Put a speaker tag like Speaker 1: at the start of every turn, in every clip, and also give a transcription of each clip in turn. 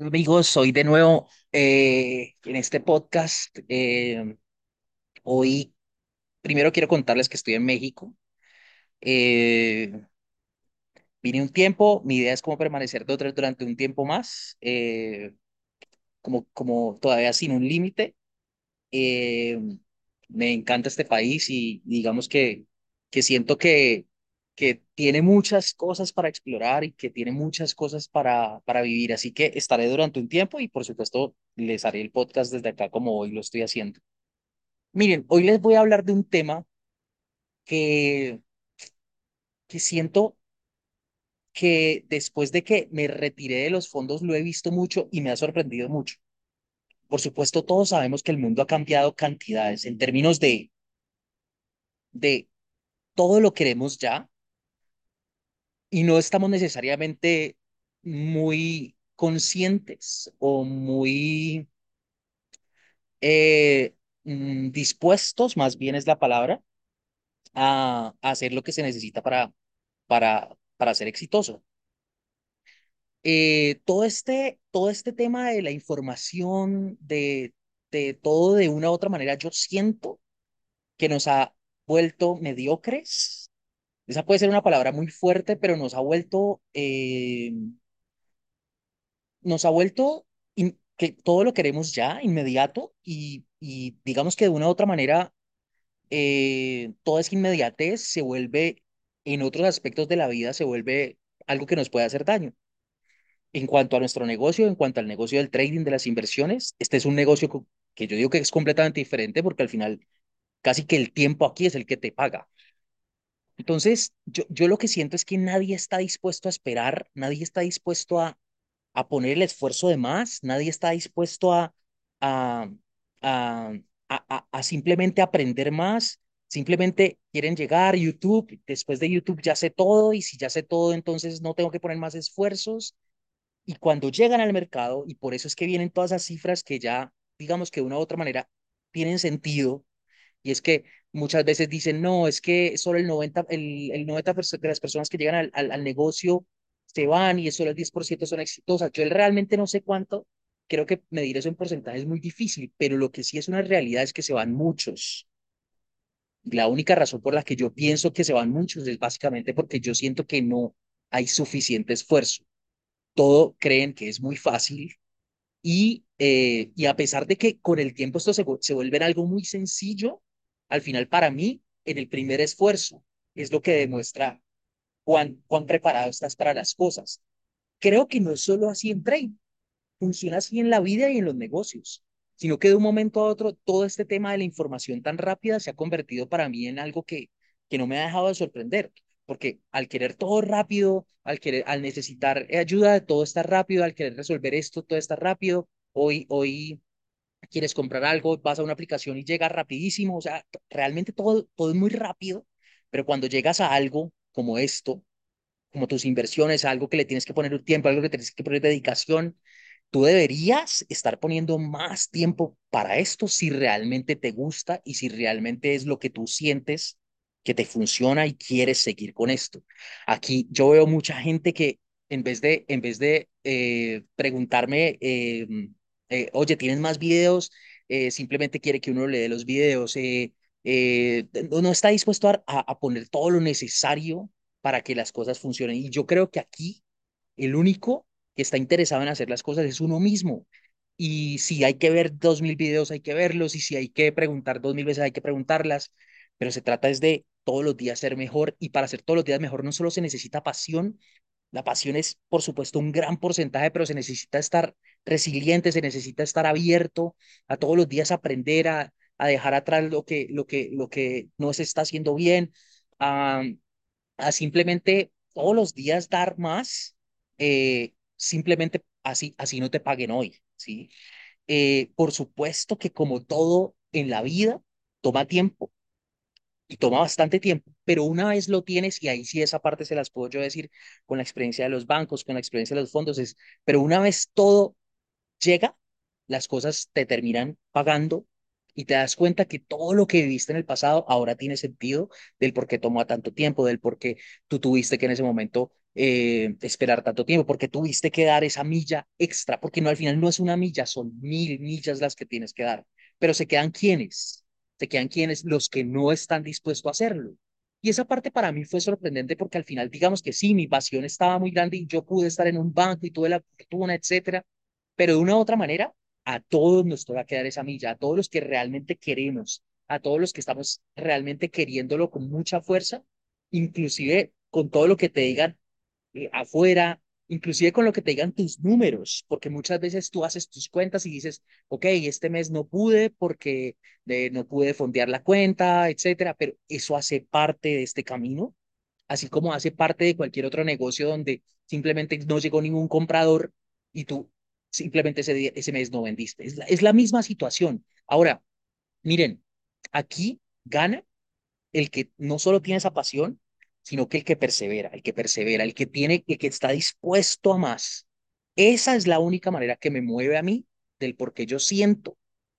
Speaker 1: Amigos, soy de nuevo eh, en este podcast. Eh, hoy primero quiero contarles que estoy en México. Eh, vine un tiempo, mi idea es como permanecer de- durante un tiempo más, eh, como, como todavía sin un límite. Eh, me encanta este país y digamos que, que siento que, que tiene muchas cosas para explorar y que tiene muchas cosas para, para vivir. Así que estaré durante un tiempo y por supuesto les haré el podcast desde acá como hoy lo estoy haciendo. Miren, hoy les voy a hablar de un tema que, que siento que después de que me retiré de los fondos lo he visto mucho y me ha sorprendido mucho. Por supuesto, todos sabemos que el mundo ha cambiado cantidades en términos de, de todo lo queremos ya y no estamos necesariamente muy conscientes o muy eh, mm, dispuestos, más bien es la palabra, a, hacer lo que se necesita para, para, para ser exitoso. Eh, todo este, todo este tema de la información, de, de todo de una u otra manera, yo siento que nos ha vuelto mediocres. Esa puede ser una palabra muy fuerte, pero nos ha vuelto eh, nos ha vuelto in- que todo lo queremos ya, inmediato, y, y digamos que de una u otra manera, eh, toda esa inmediatez se vuelve, en otros aspectos de la vida, se vuelve algo que nos puede hacer daño. En cuanto a nuestro negocio, en cuanto al negocio del trading, de las inversiones, este es un negocio que yo digo que es completamente diferente porque al final casi que el tiempo aquí es el que te paga. Entonces, yo, yo lo que siento es que nadie está dispuesto a esperar, nadie está dispuesto a a poner el esfuerzo de más, nadie está dispuesto a, a, a, a, simplemente aprender más, simplemente quieren llegar a YouTube, después de YouTube ya sé todo y si ya sé todo, entonces no tengo que poner más esfuerzos. Y cuando llegan al mercado, y por eso es que vienen todas esas cifras que ya, digamos que de una u otra manera tienen sentido, y es que muchas veces dicen, no, es que solo el 90, el, el 90 de las personas que llegan al, al, al negocio se van y solo el 10% son exitosas. Yo realmente no sé cuánto, creo que medir eso en porcentaje es muy difícil, pero lo que sí es una realidad es que se van muchos. La única razón por la que yo pienso que se van muchos es básicamente porque yo siento que no hay suficiente esfuerzo. Todo creen que es muy fácil y, eh, y a pesar de que con el tiempo esto se, se vuelve algo muy sencillo, al final para mí, en el primer esfuerzo, es lo que demuestra cuán, preparado estás para las cosas. Creo que no es solo así en trading, funciona así en la vida y en los negocios, sino que de un momento a otro todo este tema de la información tan rápida se ha convertido para mí en algo que, que no me ha dejado de sorprender, porque al querer todo rápido, al, querer, al necesitar ayuda, todo está rápido, al querer resolver esto, todo está rápido, hoy, hoy quieres comprar algo, vas a una aplicación y llega rapidísimo, o sea, realmente todo, todo es muy rápido, pero cuando llegas a algo como esto, como tus inversiones, algo que le tienes que poner un tiempo, algo que tienes que poner dedicación, tú deberías estar poniendo más tiempo para esto si realmente te gusta y si realmente es lo que tú sientes que te funciona y quieres seguir con esto. Aquí yo veo mucha gente que en vez de, en vez de eh, preguntarme, eh, eh, oye, ¿tienes más videos? Eh, simplemente quiere que uno le dé los videos. Eh, eh, no está dispuesto a, a poner todo lo necesario para que las cosas funcionen. Y yo creo que aquí el único que está interesado en hacer las cosas es uno mismo. Y si hay que ver dos mil videos, hay que verlos. Y si hay que preguntar dos mil veces, hay que preguntarlas. Pero se trata es de todos los días ser mejor. Y para ser todos los días mejor no solo se necesita pasión. La pasión es, por supuesto, un gran porcentaje, pero se necesita estar resiliente, se necesita estar abierto a todos los días aprender a, a dejar atrás lo que, lo que, lo que no se está haciendo bien, a, a simplemente todos los días dar más, eh, simplemente así, así no te paguen hoy, ¿sí? Eh, por supuesto que como todo en la vida, toma tiempo y toma bastante tiempo, pero una vez lo tienes, y ahí sí esa parte se las puedo yo decir con la experiencia de los bancos, con la experiencia de los fondos, es, pero una vez todo llega, las cosas te terminan pagando y te das cuenta que todo lo que viviste en el pasado ahora tiene sentido del por qué tomó tanto tiempo, del por qué tú tuviste que en ese momento eh, esperar tanto tiempo, porque tuviste que dar esa milla extra, porque no al final no es una milla, son mil millas las que tienes que dar. Pero se quedan quienes, se quedan quienes, los que no están dispuestos a hacerlo. Y esa parte para mí fue sorprendente porque al final, digamos que sí, mi pasión estaba muy grande y yo pude estar en un banco y tuve la fortuna, etcétera, pero de una u otra manera, a todos nos toca quedar esa milla, a todos los que realmente queremos, a todos los que estamos realmente queriéndolo con mucha fuerza, inclusive con todo lo que te digan eh, afuera, inclusive con lo que te digan tus números, porque muchas veces tú haces tus cuentas y dices, ok, este mes no pude porque eh, no pude fondear la cuenta, etcétera, pero eso hace parte de este camino, así como hace parte de cualquier otro negocio donde simplemente no llegó ningún comprador y tú simplemente ese, ese mes no vendiste. Es la, es la misma situación. Ahora, miren, aquí gana el que no solo tiene esa pasión, sino que el que persevera, el que persevera, el que tiene, el que está dispuesto a más. Esa es la única manera que me mueve a mí del por qué yo siento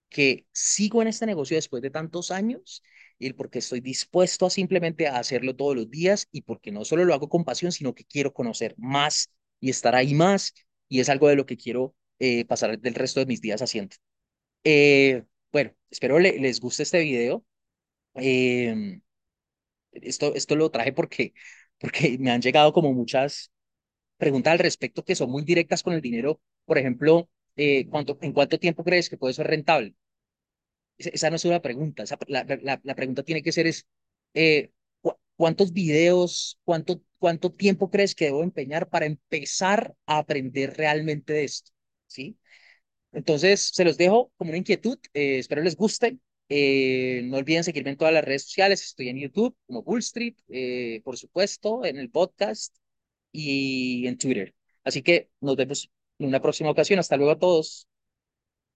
Speaker 1: que sigo en este negocio después de tantos años y el por qué estoy dispuesto a simplemente a hacerlo todos los días y porque no solo lo hago con pasión, sino que quiero conocer más y estar ahí más y es algo de lo que quiero eh, pasar del resto de mis días haciendo. Eh, bueno, espero le, les guste este video. Eh, esto, esto lo traje porque, porque me han llegado como muchas preguntas al respecto que son muy directas con el dinero. Por ejemplo, eh, ¿cuánto, ¿en cuánto tiempo crees que puede ser rentable? Esa, esa no es una pregunta. La, la, la, pregunta tiene que ser es, eh, ¿cu ¿cuántos videos, cuánto, cuánto tiempo crees que debo empeñar para empezar a aprender realmente de esto? ¿Sí? Entonces, se los dejo como una inquietud. Eh, espero les guste. Eh, no olviden seguirme en todas las redes sociales. Estoy en YouTube como Bull Street, eh, por supuesto, en el podcast y en Twitter. Así que nos vemos en una próxima ocasión. Hasta luego a todos.